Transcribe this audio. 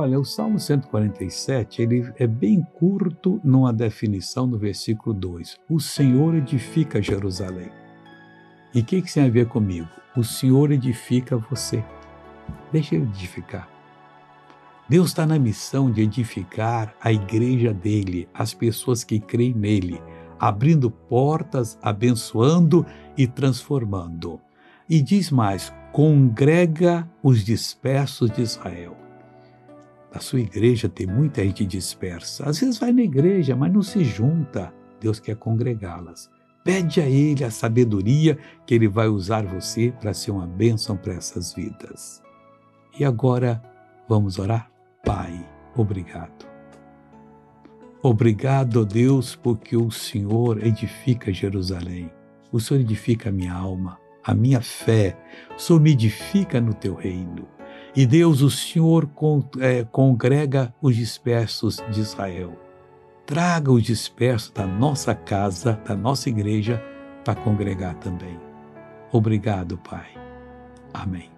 Olha, o Salmo 147, ele é bem curto numa definição no versículo 2. O Senhor edifica Jerusalém. E o que, que tem a ver comigo? O Senhor edifica você. Deixa ele edificar. Deus está na missão de edificar a igreja dele, as pessoas que creem nele, abrindo portas, abençoando e transformando. E diz mais: congrega os dispersos de Israel. Na sua igreja tem muita gente dispersa. Às vezes vai na igreja, mas não se junta. Deus quer congregá-las. Pede a Ele a sabedoria que Ele vai usar você para ser uma bênção para essas vidas. E agora vamos orar? Pai, obrigado. Obrigado, Deus, porque o Senhor edifica Jerusalém. O Senhor edifica a minha alma, a minha fé. O Senhor me edifica no teu reino. E Deus, o Senhor é, congrega os dispersos de Israel. Traga os dispersos da nossa casa, da nossa igreja, para congregar também. Obrigado, Pai. Amém.